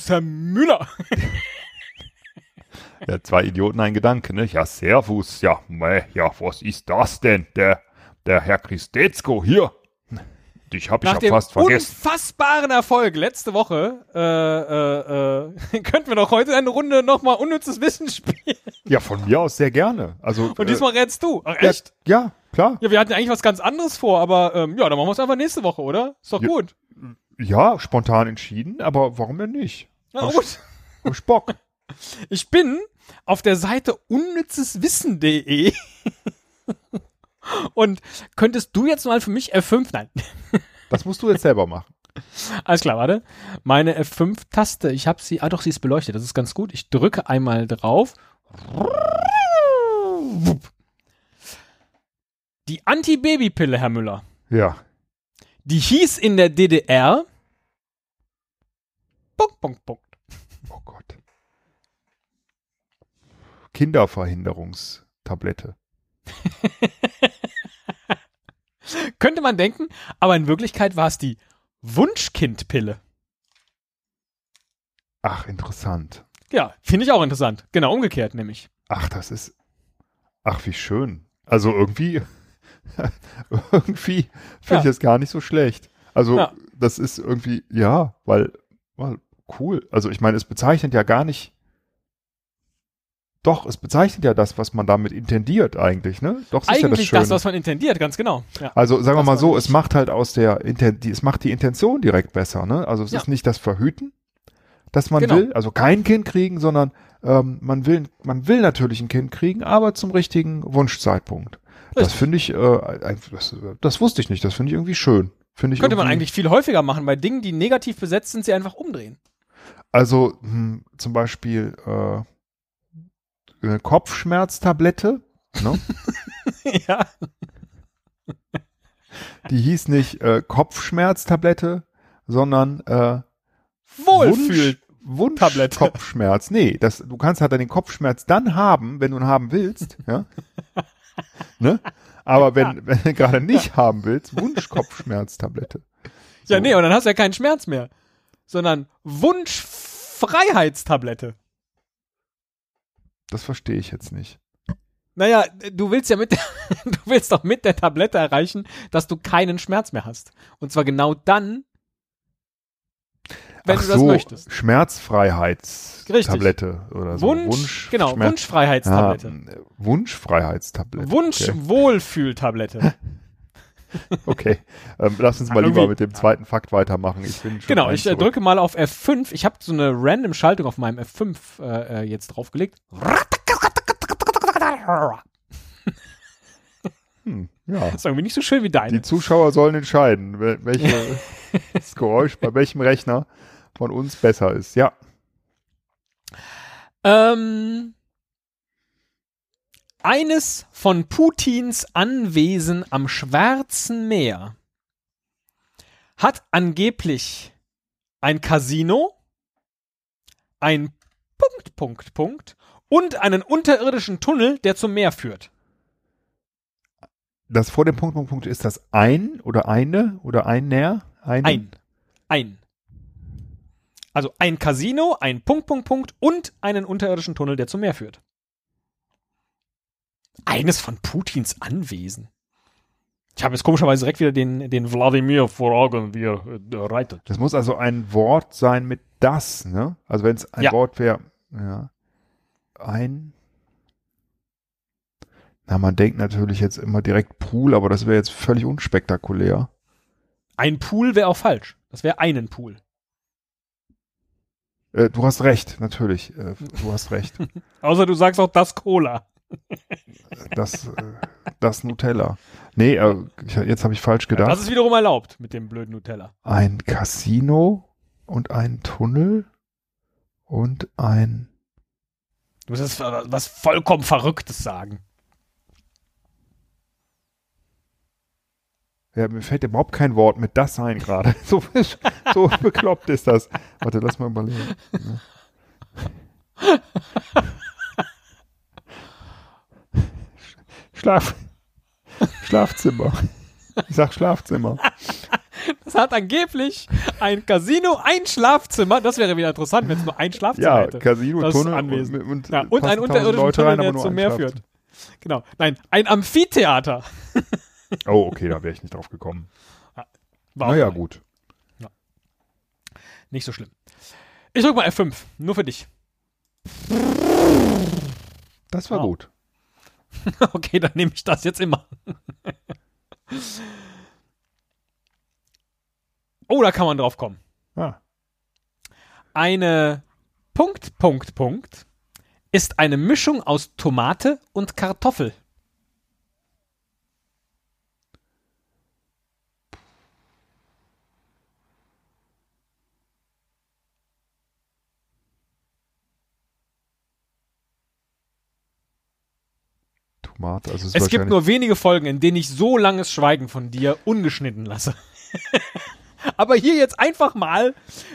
Servus, Herr Müller. Ja, zwei Idioten, ein Gedanke, ne? Ja, Servus, ja, meh, ja, was ist das denn? Der, der Herr Christetzko hier. Dich hab ich ja fast vergessen. unfassbaren Erfolg letzte Woche äh, äh, äh, könnten wir doch heute eine Runde nochmal unnützes Wissen spielen. Ja, von mir aus sehr gerne. Also, Und diesmal rätst du. Ach, äh, ja, echt? ja, klar. Ja, wir hatten eigentlich was ganz anderes vor, aber ähm, ja, dann machen wir es einfach nächste Woche, oder? Ist doch Ja. gut. Ja, spontan entschieden, aber warum denn nicht? Ja, Hab gut. Ich Bock. Ich bin auf der Seite unnützeswissen.de und könntest du jetzt mal für mich F5, nein, Das musst du jetzt selber machen. alles klar, warte, meine F5-Taste, ich habe sie, ah doch, sie ist beleuchtet, das ist ganz gut, ich drücke einmal drauf. Die Anti-Baby-Pille, Herr Müller, Ja. die hieß in der DDR Punkt, Punkt, Punkt. Oh Gott. Kinderverhinderungstablette. Könnte man denken, aber in Wirklichkeit war es die Wunschkindpille. Ach, interessant. Ja, finde ich auch interessant. Genau, umgekehrt nämlich. Ach, das ist. Ach, wie schön. Also irgendwie. irgendwie finde Ja. ich das gar nicht so schlecht. Also, Ja. das ist irgendwie, ja, weil, weil, cool. Also, ich meine, es bezeichnet ja gar nicht. Doch, es bezeichnet ja das, was man damit intendiert eigentlich, ne? Doch, das ist ja das Eigentlich Schöne. das, was man intendiert, ganz genau. Ja. Also sagen wir Das mal war so, es macht halt aus der Inten die, es macht die Intention direkt besser, ne? Also es Ja. ist nicht das Verhüten, das man Genau. will, also kein Kind kriegen, sondern ähm, man will man will natürlich ein Kind kriegen, aber zum richtigen Wunschzeitpunkt. Das Richtig. finde ich, äh, das, das wusste ich nicht, das finde ich irgendwie schön. Könnte man eigentlich viel häufiger machen. Bei Dingen, die negativ besetzt sind, sie einfach umdrehen. Also hm, zum Beispiel äh, eine Kopfschmerztablette, ne? ja. die hieß nicht äh, Kopfschmerztablette, sondern äh, Wohlfühl. Wunsch Tablette. Kopfschmerz. Nee, das, du kannst halt den Kopfschmerz dann haben, wenn du ihn haben willst, ja. ne? Aber wenn, wenn du gerade nicht haben willst, Wunsch Kopfschmerztablette. Ja, So. nee, und dann hast du ja keinen Schmerz mehr. Sondern Wunschfreiheitstablette. Das verstehe ich jetzt nicht. Naja, du willst ja mit der, du willst doch mit der Tablette erreichen, dass du keinen Schmerz mehr hast. Und zwar genau dann, wenn Ach du das so, möchtest. Schmerzfreiheitstablette oder so. Wunsch, genau, Schmerz- Wunschfreiheitstablette. Ja, äh, Wunschfreiheitstablette. Wunschwohlfühltablette. okay. Ähm, lass uns mal lieber mit dem zweiten Fakt weitermachen. Ich bin Genau, ich äh, zurück. drücke mal auf F5. Ich habe so eine random Schaltung auf meinem F5 äh, äh, jetzt draufgelegt. Hm, ja. Das ist irgendwie nicht so schön wie Die deine. Zuschauer sollen entscheiden, wel- welche, das Geräusch bei welchem Rechner von uns besser ist. Ja. Ähm, eines von Putins Anwesen am Schwarzen Meer hat angeblich ein Casino, ein Punkt, Punkt, Punkt und einen unterirdischen Tunnel, der zum Meer führt. Das vor dem Punkt, Punkt, Punkt ist das ein oder eine oder einer? Eine? Ein. Ein. Also ein Casino, ein Punkt, Punkt, Punkt und einen unterirdischen Tunnel, der zum Meer führt. Eines von Putins Anwesen. Ich habe jetzt komischerweise direkt wieder den, den Wladimir vor Augen, wie er äh, reitet. Das muss also ein Wort sein mit das, ne? Also wenn es ein Ja. Wort wäre, ja. Ein. Na, man denkt natürlich jetzt immer direkt Pool, aber das wäre jetzt völlig unspektakulär. Ein Pool wäre auch falsch. Das wäre einen Pool. Äh, du hast recht, natürlich. Äh, du hast recht. Außer du sagst auch das Cola. Das, äh, das Nutella. Nee, äh, jetzt habe ich falsch gedacht. Das ist wiederum erlaubt mit dem blöden Nutella. ein Casino und ein Tunnel und ein. Du musst jetzt was vollkommen Verrücktes sagen. Ja, mir fällt überhaupt kein Wort mit das ein gerade. So, so bekloppt ist das. Warte, lass mal überlegen. Schlaf. Schlafzimmer. Ich sag Schlafzimmer. Es hat angeblich ein Casino, ein Schlafzimmer. Das wäre wieder interessant, wenn es nur ein Schlafzimmer Ja, hätte. Casino, Das Tunnel Anwesen. und, und, Ja, und ein 1000 unterirdischen Leute Tunnel, rein, der zum Meer führt. Genau. Nein, ein Amphitheater. Oh, okay, da wäre ich nicht drauf gekommen. War Naja, gut. Nicht so schlimm. Ich drück mal F5. Nur für dich. Das war Wow. gut. Okay, dann nehme ich das jetzt immer. oh, da kann man drauf kommen. Ah, Eine Punkt, Punkt, Punkt ist eine Mischung aus Tomate und Kartoffel. Tomate. Also es, Es gibt nur wenige Folgen, in denen ich so langes Schweigen von dir ungeschnitten lasse. Aber hier jetzt einfach mal,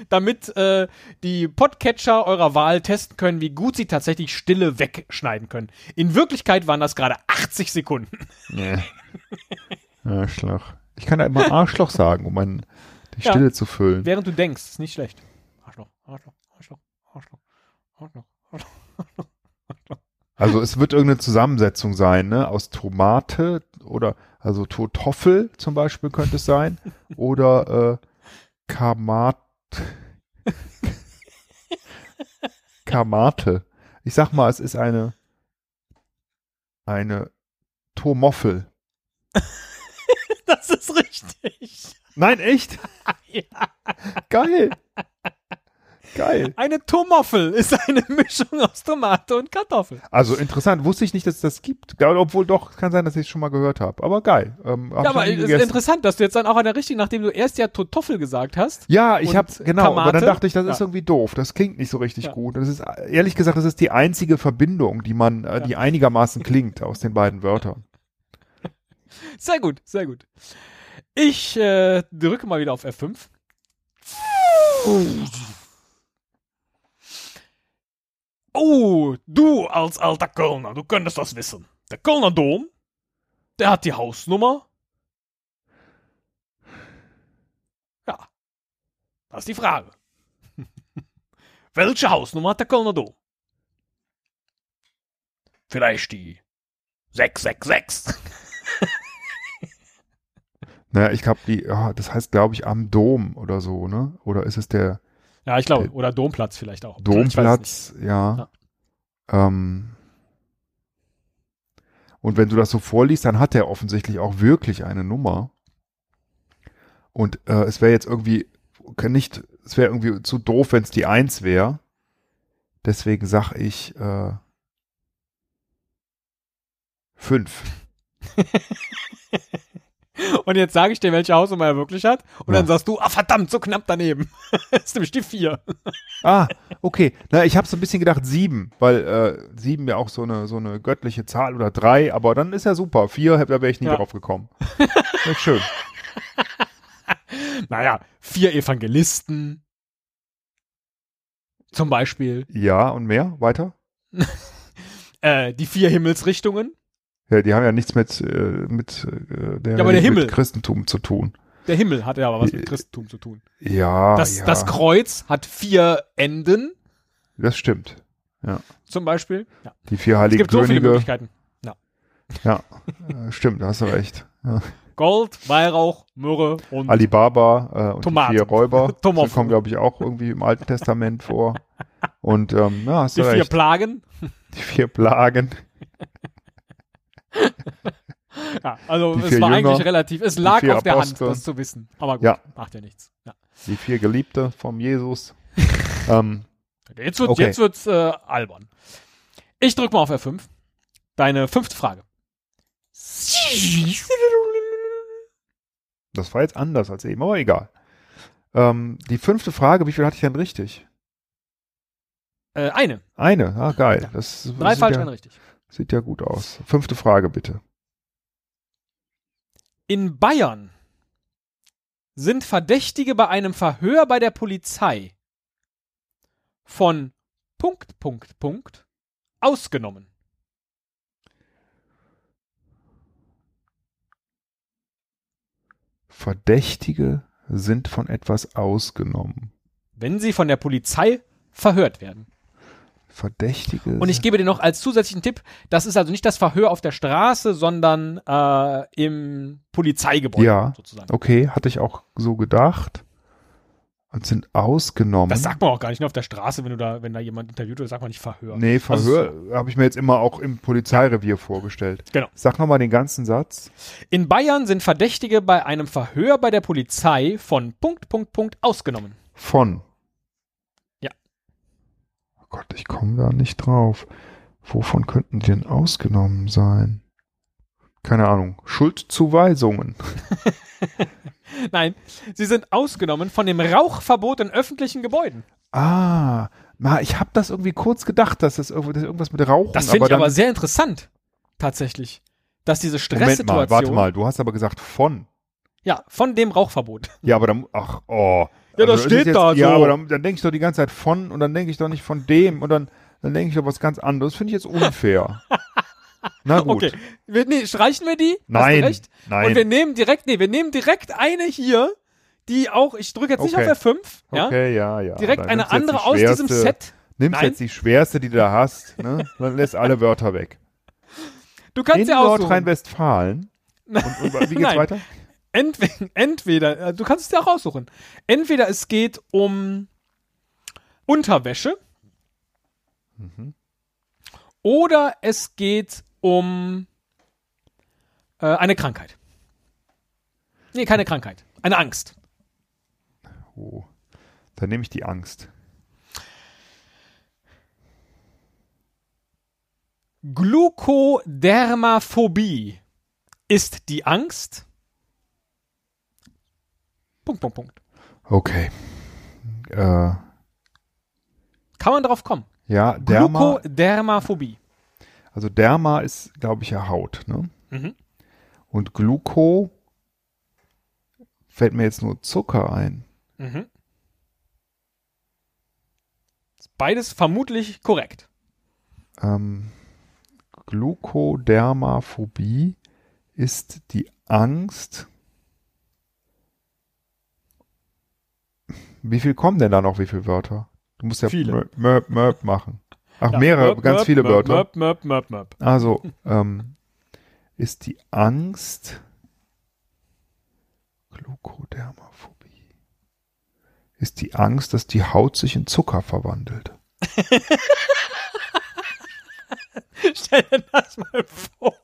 damit äh, die Podcatcher eurer Wahl testen können, wie gut sie tatsächlich Stille wegschneiden können. In Wirklichkeit waren das gerade 80 Sekunden. Nee. Arschloch. Ich kann ja immer Arschloch sagen, um mein, die Ja. Stille zu füllen. Während du denkst, ist nicht schlecht. Arschloch, Arschloch, Arschloch, Arschloch, Arschloch. Also es wird irgendeine Zusammensetzung sein, ne? Aus Tomate oder also Totoffel zum Beispiel könnte es sein. oder äh, Kamat Kamate. Ich sag mal, es ist eine eine Tomoffel. Das ist richtig. Nein, echt? Ja. Geil. Geil. Eine Tomoffel ist eine Mischung aus Tomate und Kartoffel. Also interessant, wusste ich nicht, dass es das gibt. Ja, Obwohl doch, kann sein, dass ich es schon mal gehört habe. Aber geil. Ähm, hab Ja, aber es ist interessant, dass du jetzt dann auch an der richtigen, nachdem du erst ja Totoffel gesagt hast. Ja, ich habe genau, aber Kamate? dann dachte ich, das ist Ja. irgendwie doof. Das klingt nicht so richtig Ja. gut. Das ist ehrlich gesagt, das ist die einzige Verbindung, die man, äh, die einigermaßen klingt aus den beiden Wörtern. Sehr gut, sehr gut. Ich äh, drücke mal wieder auf F5. Oh, du als alter Kölner, du könntest das wissen. Der Kölner Dom, der hat die Hausnummer. Ja, das ist die Frage. Welche Hausnummer hat der Kölner Dom? Vielleicht die 666. Naja, ich glaube, die, ja, das heißt, glaube ich, am Dom oder so, ne? Oder ist es der Ja, ich glaube, oder Domplatz vielleicht auch. Nicht. Domplatz? Ja. Ähm, und wenn du das so vorliest, dann hat er offensichtlich auch wirklich eine Nummer. Und äh, es wäre jetzt irgendwie kann nicht, es wäre irgendwie zu doof, wenn es die Eins wäre. Deswegen sag ich äh, fünf. Und jetzt sage ich dir, welche Hausnummer er wirklich hat. Und Ja. dann sagst du, ah verdammt, so knapp daneben. das ist nämlich die 4. Ah, okay. Na, ich habe so ein bisschen gedacht sieben, weil äh, sieben ja auch so eine so eine göttliche Zahl oder drei, aber dann ist ja super. Vier, da wäre ich nie Ja. drauf gekommen. Ist schön. Naja, vier Evangelisten. Zum Beispiel. Ja, und mehr? Weiter? Äh, die vier Himmelsrichtungen. Ja, die haben ja nichts mit, äh, mit, äh, der, Ja, aber der Himmel. mit Christentum zu tun. Der Himmel hat ja aber was mit Christentum zu tun. Ja, Das, ja, das Kreuz hat vier Enden, das stimmt. zum Beispiel. Ja. Die vier Es heiligen gibt so viele Könige. Möglichkeiten. ja, äh, stimmt, da hast du recht. Ja. Gold, Weihrauch, Myrrhe und Alibaba äh, und Tomaten. die vier Räuber. Die kommen, glaube ich, auch irgendwie im Alten Testament vor. Und ähm, ja, hast die du vier recht. Plagen. die vier Plagen. Ja, also es war Jünger, eigentlich relativ, es lag auf der Hand, Apostel. das zu wissen. Aber gut, Ja. macht ja nichts. Ja. Die vier Geliebte vom Jesus. ähm, Jetzt wird Okay. jetzt wird's äh, albern. Ich drück mal auf F5. Deine fünfte Frage. das war jetzt anders als eben, aber egal. Ähm, die fünfte Frage, wie viel hatte ich denn richtig? Äh, eine. Eine, ah geil. Das, Drei falsch, ja, eine richtig. Sieht ja gut aus. Fünfte Frage bitte. In Bayern sind Verdächtige bei einem Verhör bei der Polizei von Punkt, Punkt, Punkt ausgenommen. Verdächtige sind von etwas ausgenommen. Wenn sie von der Polizei verhört werden. Verdächtige. Und ich gebe dir noch als zusätzlichen Tipp, das ist also nicht das Verhör auf der Straße, sondern äh, im Polizeigebäude Ja. sozusagen. okay, hatte ich auch so gedacht. Und sind ausgenommen. Das sagt man auch gar nicht nur auf der Straße, wenn du da, wenn da jemand interviewt wird, sagt man nicht Verhör. Nee, Also Verhör habe ich mir jetzt immer auch im Polizeirevier vorgestellt. Genau. Sag nochmal den ganzen Satz. In Bayern sind Verdächtige bei einem Verhör bei der Polizei von Punkt, Punkt, Punkt ausgenommen. Von. Gott, ich komme da nicht drauf. Wovon könnten die denn ausgenommen sein? Keine Ahnung. Schuldzuweisungen. Nein, sie sind ausgenommen von dem Rauchverbot in öffentlichen Gebäuden. Ah, na, ich habe das irgendwie kurz gedacht, dass das, irgendwas mit Rauchen. Das finde ich aber sehr interessant. Tatsächlich. Dass diese Moment mal, Stresssituation. warte mal. Du hast aber gesagt von. Ja, von dem Rauchverbot. Ja, aber dann, ach, oh. Ja, das ist steht jetzt, da Ja, so. aber dann, dann denke ich doch die ganze Zeit von und dann denke ich doch nicht von dem und dann, dann denke ich doch was ganz anderes. Finde ich jetzt unfair. Na gut. Okay. Wir, nee, streichen wir die? Hast du Nein, recht? nein. Und wir nehmen direkt, nee, wir nehmen direkt eine hier, die auch, ich drücke jetzt nicht Okay. auf F5, ja? Okay, ja, ja. Direkt Dann eine andere die aus diesem Set. Nimmst Nein. jetzt die schwerste, die du da hast, ne? Dann lässt alle Wörter weg. Du kannst In ja aussuchen. Nordrhein-Westfalen. Und, und wie geht's Nein. weiter? Entweder, entweder, äh, du kannst es dir auch aussuchen. Entweder es geht um Unterwäsche Mhm. oder es geht um äh, eine Krankheit. Nee, keine Krankheit. Eine Angst. Oh. Dann nehme ich die Angst. Glukodermaphobie ist die Angst. Punkt, Punkt, Punkt. Okay. Äh, Kann man drauf kommen. ja, Derma. Glukodermaphobie. Also Derma ist, glaube ich, ja Haut, ne? Mhm. Und Gluko fällt mir jetzt nur Zucker ein. Mhm. Beides vermutlich korrekt. Ähm, Glukodermaphobie ist die Angst. Wie viel kommen denn da noch? Wie viele Wörter? Du musst ja Viele. Mörp, Mörp machen. Ach, Ja, mehrere, möp, ganz möp, viele möp, Wörter. Möp, möp, möp, möp. Also, ähm, ist die Angst Glukodermaphobie. Ist die Angst, dass die Haut sich in Zucker verwandelt. Stell dir das mal vor.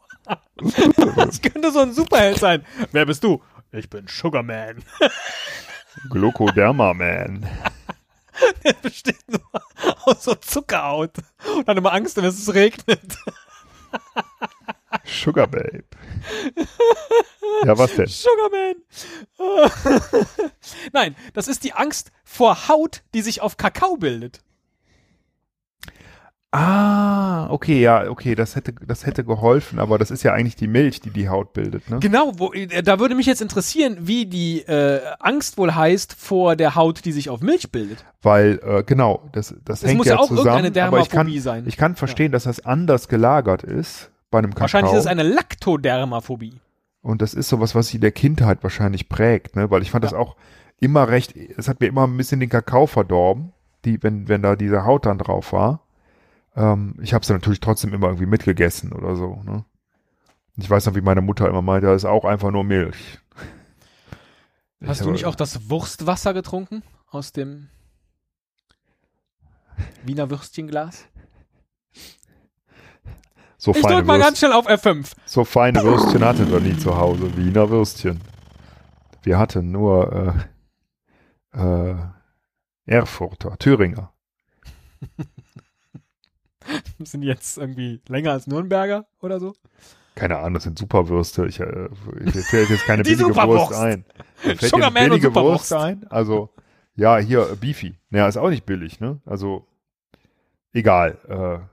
Das könnte so ein Superheld sein. Wer bist du? Ich bin Sugarman. Glukoderma-Man. Der besteht nur aus so Zuckerhaut. Und hat immer Angst, wenn es regnet. Sugar Babe. Ja, was denn? Sugarman. Nein, das ist die Angst vor Haut, die sich auf Kakao bildet. Ah, okay, ja, okay, das hätte, das hätte geholfen, aber das ist ja eigentlich die Milch, die die Haut bildet, ne? Genau, wo, äh, da würde mich jetzt interessieren, wie die äh, Angst wohl heißt vor der Haut, die sich auf Milch bildet. Weil, äh, genau, das, das Es hängt muss ja ja auch zusammen, irgendeine aber ich kann, Dermaphobie sein. ich kann verstehen, dass das anders gelagert ist bei einem Kakao. Wahrscheinlich ist es eine Laktodermaphobie. Und das ist sowas, was sie in der Kindheit wahrscheinlich prägt, ne? Weil ich fand Ja. das auch immer recht, es hat mir immer ein bisschen den Kakao verdorben, die, wenn, wenn da diese Haut dann drauf war. Ähm, ich habe es natürlich trotzdem immer irgendwie mitgegessen oder so, ne? Ich weiß noch, wie meine Mutter immer meinte, das ist auch einfach nur Milch. Hast Ich du nicht auch das Wurstwasser getrunken aus dem Wiener Würstchenglas? so Ich feine, drück mal Würst- ganz schnell auf F5. so feine Würstchen hatten wir nie zu Hause. Wiener Würstchen. Wir hatten nur äh, äh, Erfurter, Thüringer. Sind jetzt irgendwie länger als Nürnberger oder so? Keine Ahnung, das sind Superwürste. Ich, äh, ich fällt jetzt keine billige. Wurst ein. Fällt eine billige. Wurst ein? Also, ja, hier, äh, Beefy. Naja, ist auch nicht billig, ne? Also, egal. Äh,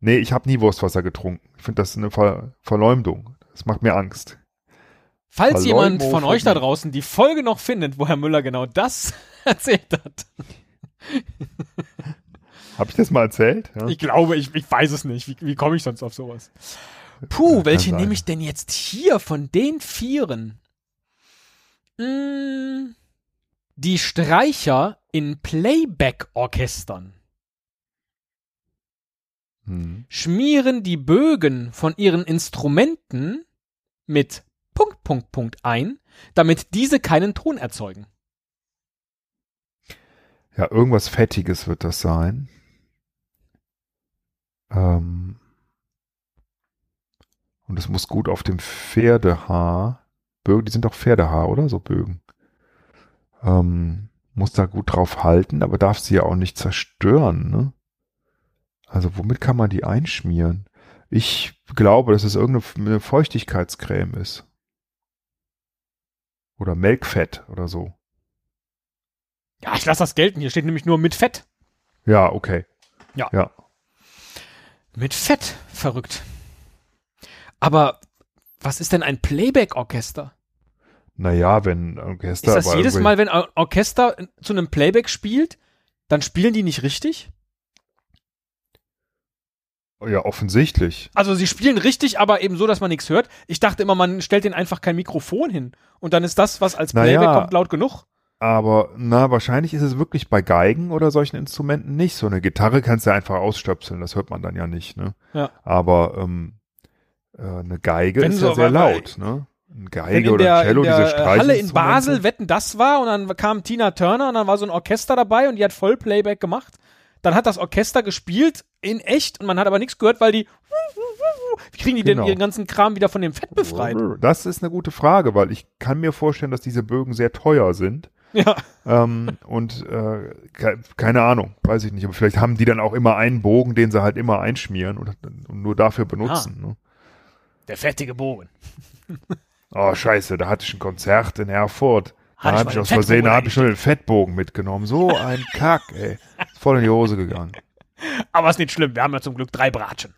nee, ich habe nie Wurstwasser getrunken. Ich finde das eine Ver Verleumdung. Das macht mir Angst. Falls jemand von euch da draußen die Folge noch findet, wo Herr Müller genau das erzählt hat. Habe ich das mal erzählt? Ja? Ich glaube, ich, ich weiß es nicht. Wie, wie komme ich sonst auf sowas? Puh, welche nehme ich denn jetzt hier von den Vieren? Mm, Die Streicher in Playback-Orchestern Hm. schmieren die Bögen von ihren Instrumenten mit Punkt, Punkt, Punkt ein, damit diese keinen Ton erzeugen. Ja, irgendwas Fettiges wird das sein. Ähm, und es muss gut auf dem Pferdehaar. Bögen, die sind doch Pferdehaar, oder? So Bögen. Ähm, muss da gut drauf halten, aber darf sie ja auch nicht zerstören, ne? Also womit kann man die einschmieren? Ich glaube, dass es irgendeine Feuchtigkeitscreme ist. Oder Melkfett oder so. Ja, ich lasse das gelten. Hier steht nämlich nur mit Fett. Ja, okay. Ja. Ja. Mit Fett. Verrückt. Aber was ist denn ein Playback-Orchester? Naja, wenn ein Orchester. Ist das jedes irgendwie- Mal, wenn ein Orchester zu einem Playback spielt, dann spielen die nicht richtig? Ja, offensichtlich. Also sie spielen richtig, aber eben so, dass man nichts hört. Ich dachte immer, man stellt denen einfach kein Mikrofon hin. Und dann ist das, was als Naja. Playback kommt, laut genug. Aber na, wahrscheinlich ist es wirklich bei Geigen oder solchen Instrumenten nicht. So eine Gitarre kannst du einfach ausstöpseln, das hört man dann ja nicht, ne? Ja. Aber ähm, äh, eine Geige Wenn ist so- ja sehr laut, ne? Eine Geige oder der, Cello, in diese der Halle in. Basel wetten das war und dann kam Tina Turner und dann war so ein Orchester dabei und die hat voll Playback gemacht. Dann hat das Orchester gespielt in echt und man hat aber nichts gehört, weil die wie kriegen die Genau. denn ihren ganzen Kram wieder von dem Fett befreit? Das ist eine gute Frage, weil ich kann mir vorstellen, dass diese Bögen sehr teuer sind. Ja. Ähm, und äh, ke keine Ahnung, weiß ich nicht. Aber vielleicht haben die dann auch immer einen Bogen, den sie halt immer einschmieren und, und nur dafür benutzen. Ne? Der fettige Bogen. Oh, scheiße, da hatte ich ein Konzert in Erfurt. Da ich habe ich den aus Versehen, da habe ich nur den Fettbogen mitgenommen. So ein Kack, ey. Ist voll in die Hose gegangen. Aber ist nicht schlimm, wir haben ja zum Glück drei Bratschen.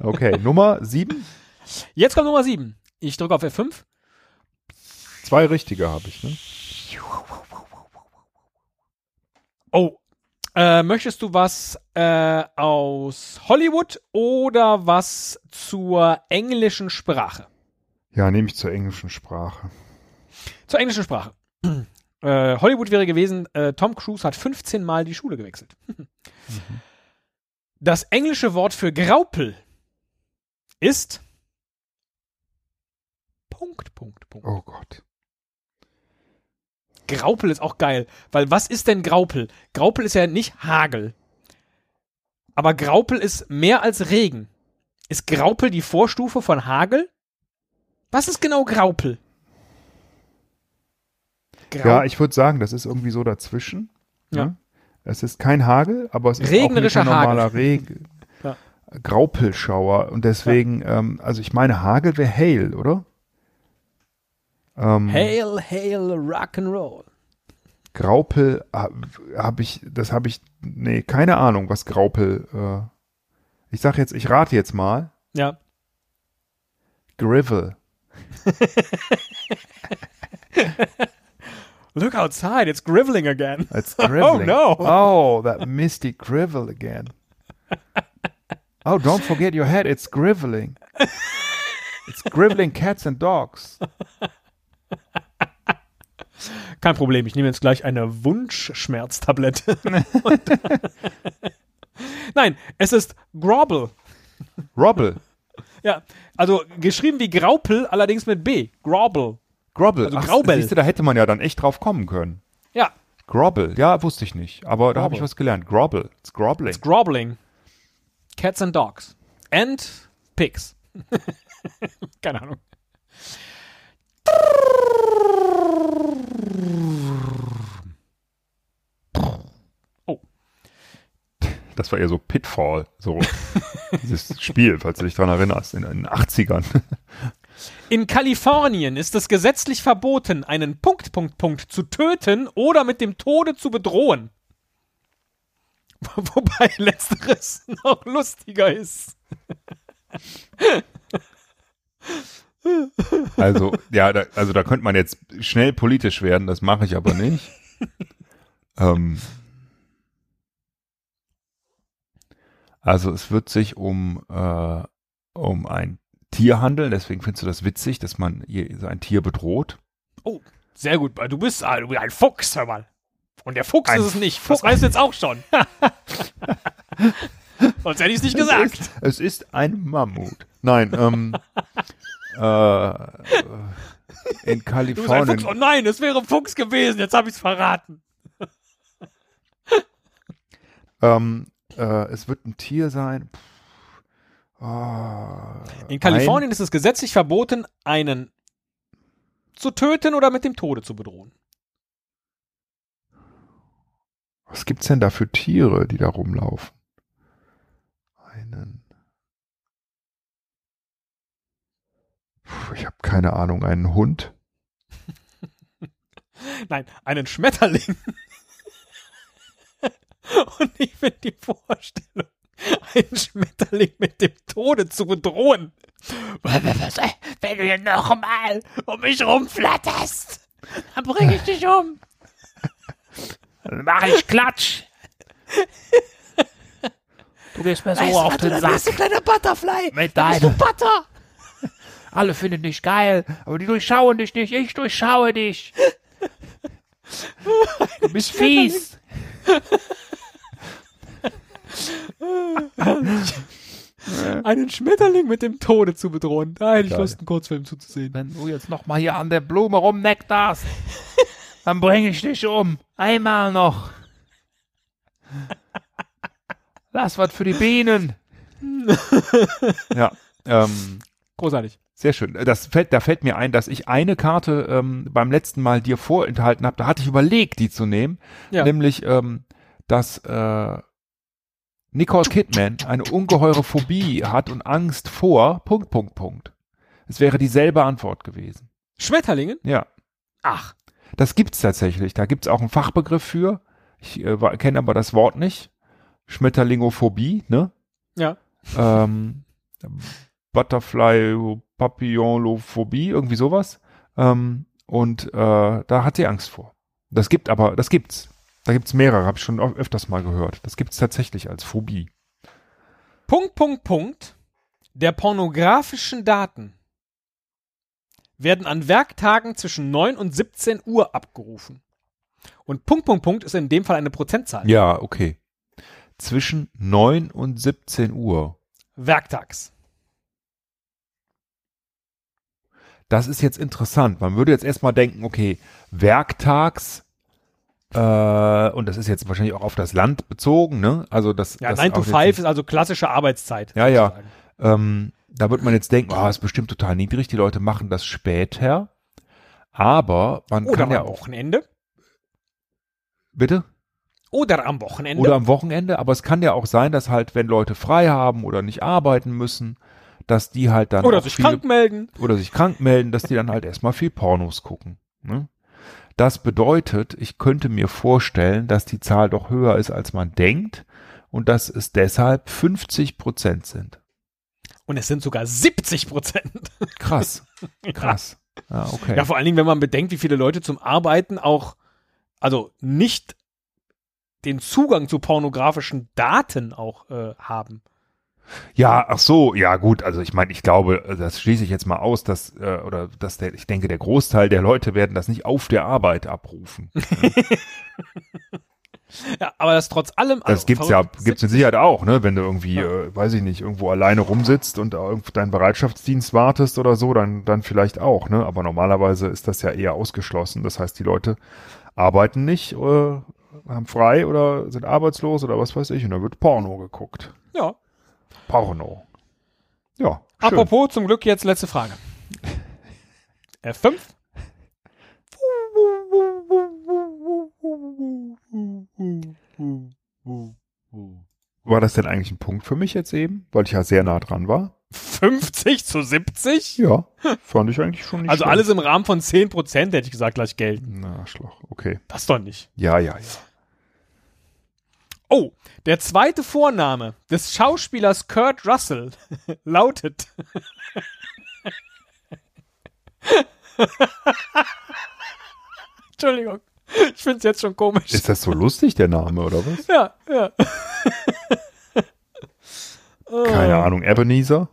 Okay, Nummer sieben. Jetzt kommt Nummer 7. Ich drücke auf F5. Zwei richtige habe ich, ne? Oh. Äh, möchtest du was äh, aus Hollywood oder was zur englischen Sprache? Ja, nehme ich zur englischen Sprache. Zur englischen Sprache. äh, Hollywood wäre gewesen, äh, Tom Cruise hat 15 Mal die Schule gewechselt. Das englische Wort für Graupel ist Punkt, Punkt, Punkt. Oh Gott. Graupel ist auch geil, weil was ist denn Graupel? Graupel ist ja nicht Hagel. Aber Graupel ist mehr als Regen. Ist Graupel die Vorstufe von Hagel? Was ist genau Graupel? Grau Ja, ich würde sagen, das ist irgendwie so dazwischen. Ja. Ne? Es ist kein Hagel, aber es ist Regnerischer auch nicht ein normaler Hagel. Regen. Ja. Graupelschauer. Und deswegen, ähm, also ich meine, Hagel wäre Hail, oder? Ähm, Hail, hail, Rock'n'Roll. Graupel habe ich, das habe ich, nee, keine Ahnung, was Graupel, äh, ich sag jetzt, ich rate jetzt mal, Ja. Grivel. Look outside, it's griveling again. It's griveling. no. Oh, that misty grivel again. Oh, don't forget your head, it's griveling. It's griveling cats and dogs. Kein Problem, ich nehme jetzt gleich eine Wunschschmerztablette. Nein, es ist Grobble. Robble. Ja, also geschrieben wie Graupel, allerdings mit B. Grobble. Grobble. Also Ach, Graubel. Siehst du, da hätte man ja dann echt drauf kommen können. Ja, Grobble. Ja, wusste ich nicht. Aber da habe ich was gelernt. Grobble. It's grobbling. it's grobbling. Cats and dogs. And pigs. Keine Ahnung. Das war eher so Pitfall. So dieses Spiel, falls du dich dran erinnerst, in den 80ern. In Kalifornien ist es gesetzlich verboten, einen Punkt, Punkt, Punkt zu töten oder mit dem Tode zu bedrohen. Wobei letzteres noch lustiger ist. Also, ja, da, also da könnte man jetzt schnell politisch werden, das mache ich aber nicht. ähm, also es wird sich um, äh, um ein Tierhandel, deswegen findest du das witzig, dass man ein Tier bedroht. Oh, sehr gut. weil Du bist, ah, du bist ein Fuchs, hör mal. Und der Fuchs Ein ist es nicht. Das weißt du jetzt auch schon. Sonst hätte ich es nicht gesagt. Es ist, es ist ein Mammut. Nein, ähm, äh, äh, in ein Kalifornien. Oh nein, es wäre ein Fuchs gewesen. Jetzt habe ich es verraten. Ähm, äh, es wird ein Tier sein. Ah, In Kalifornien ist es gesetzlich verboten, einen zu töten oder mit dem Tode zu bedrohen. Ein, was gibt's denn da für Tiere, die da rumlaufen? Einen. Puh, ich habe keine Ahnung. Einen Hund? Nein, einen Schmetterling. Und ich finde die Vorstellung, einen Schmetterling mit dem Tode zu bedrohen. Wenn du hier nochmal um mich rumflatterst, dann bringe ich dich um. Dann mach ich Klatsch. Du gehst mir so auf den Sack. du kleiner Butterfly. Mit Du deinem. Butter. Alle finden dich geil, aber die durchschauen dich nicht. Ich durchschaue dich. Du bist fies. Einen Schmetterling mit dem Tode zu bedrohen. Da hätte ich Geil. Lust, einen Kurzfilm zuzusehen. Wenn du jetzt noch mal hier an der Blume rumnektarst, dann bringe ich dich um. Einmal noch. Lass was für die Bienen. Ja. Ähm, Großartig. Sehr schön. Das fällt, da fällt mir ein, dass ich eine Karte ähm, beim letzten Mal dir vorenthalten habe. Da hatte ich überlegt, die zu nehmen. Ja. Nämlich, ähm, dass äh, Nicole Kidman eine ungeheure Phobie hat und Angst vor Punkt, Punkt, Punkt. Es wäre dieselbe Antwort gewesen. Schmetterlingen? Ja. Ach. Das gibt's tatsächlich. Da gibt's auch einen Fachbegriff für. Ich äh, kenne aber das Wort nicht. Schmetterlingophobie, ne? Ja. ähm, Butterfly Papillonlophobie, irgendwie sowas. Ähm, und äh, da hat sie Angst vor. Das gibt aber, das gibt's. Da gibt's mehrere, habe ich schon öf- öfters mal gehört. Das gibt's tatsächlich als Phobie. Punkt, Punkt, Punkt der pornografischen Daten werden an Werktagen zwischen 9 und 17 Uhr abgerufen. Und Punkt, Punkt, Punkt ist in dem Fall eine Prozentzahl. Ja, okay. Zwischen 9 und 17 Uhr. Werktags. Das ist jetzt interessant. Man würde jetzt erstmal denken, okay, werktags, äh, und das ist jetzt wahrscheinlich auch auf das Land bezogen, ne? Also das, Ja, das 9 to auch jetzt 5 ist also klassische Arbeitszeit. Ja, ja. Ähm, da wird man jetzt denken, oh, ist bestimmt total niedrig, die Leute machen das später. Aber man Oder kann ja am auch. Wochenende. Bitte? Oder am Wochenende. Oder am Wochenende, aber es kann ja auch sein, dass halt, wenn Leute frei haben oder nicht arbeiten müssen, dass die halt dann Oder sich viele, krank melden. oder sich krank melden, dass die dann halt erstmal viel Pornos gucken. Ne? Das bedeutet, ich könnte mir vorstellen, dass die Zahl doch höher ist, als man denkt und dass es deshalb 50 Prozent sind. Und es sind sogar 70 Prozent. Krass, krass. Ja, okay. Ja, vor allen Dingen, wenn man bedenkt, wie viele Leute zum Arbeiten auch, also nicht den Zugang zu pornografischen Daten auch äh, haben. Ja, ach so, ja gut, also ich meine, ich glaube, das schließe ich jetzt mal aus, dass, äh, oder dass der, ich denke, der Großteil der Leute werden das nicht auf der Arbeit abrufen. Ja, aber das trotz allem. Das also gibt's ja, verrückt, gibt's mit Sicherheit auch, ne? Wenn du irgendwie, äh, weiß ich nicht, irgendwo alleine rumsitzt und auf deinen Bereitschaftsdienst wartest oder so, dann, dann vielleicht auch, ne? Aber normalerweise ist das ja eher ausgeschlossen. Das heißt, die Leute arbeiten nicht, äh, haben frei oder sind arbeitslos oder was weiß ich, und dann wird Porno geguckt. Ja. Porno. Ja. Schön. Apropos, zum Glück jetzt letzte Frage. F5? War das denn eigentlich ein Punkt für mich jetzt eben? Weil ich ja sehr nah dran war. 50 zu 70? Ja, fand ich eigentlich schon nicht Also schlecht. alles im Rahmen von 10% hätte ich gesagt, gleich gelten. Na, Arschloch. Okay. Das doch nicht. Ja, ja, ja. Oh, der zweite Vorname des Schauspielers Kurt Russell lautet. Entschuldigung, ich finde es jetzt schon komisch. Ist das so lustig, der Name, oder was? Ja, ja. Keine oh. Ahnung, Ebenezer?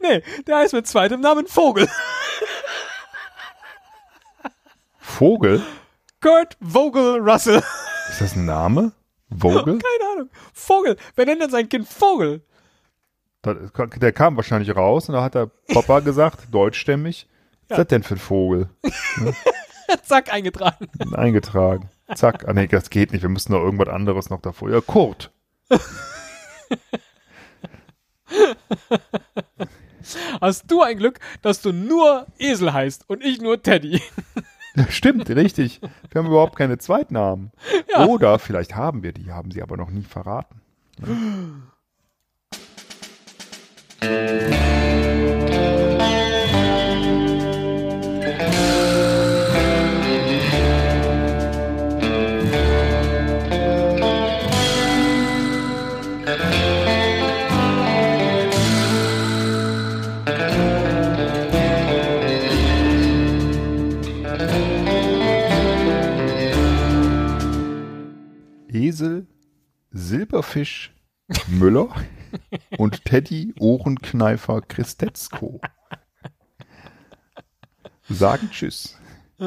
nee, der heißt mit zweitem Namen Vogel. Vogel? Kurt Vogel Russell. Ist das ein Name? Vogel? Keine Ahnung. Vogel. Wer nennt denn sein Kind Vogel? Der kam wahrscheinlich raus und da hat der Papa gesagt, deutschstämmig, was ist das denn für ein Vogel? Zack, eingetragen. Eingetragen. Zack. Ah nee, das geht nicht. Wir müssen noch irgendwas anderes noch davor. Ja, Kurt. Hast du ein Glück, dass du nur Esel heißt und ich nur Teddy. Ja, stimmt, richtig. Wir haben überhaupt keine Zweitnamen. Ja. Oder vielleicht haben wir die, haben sie aber noch nie verraten. Esel, Silberfisch, Müller und Teddy Ohrenkneifer Christetzko. Sagen Tschüss.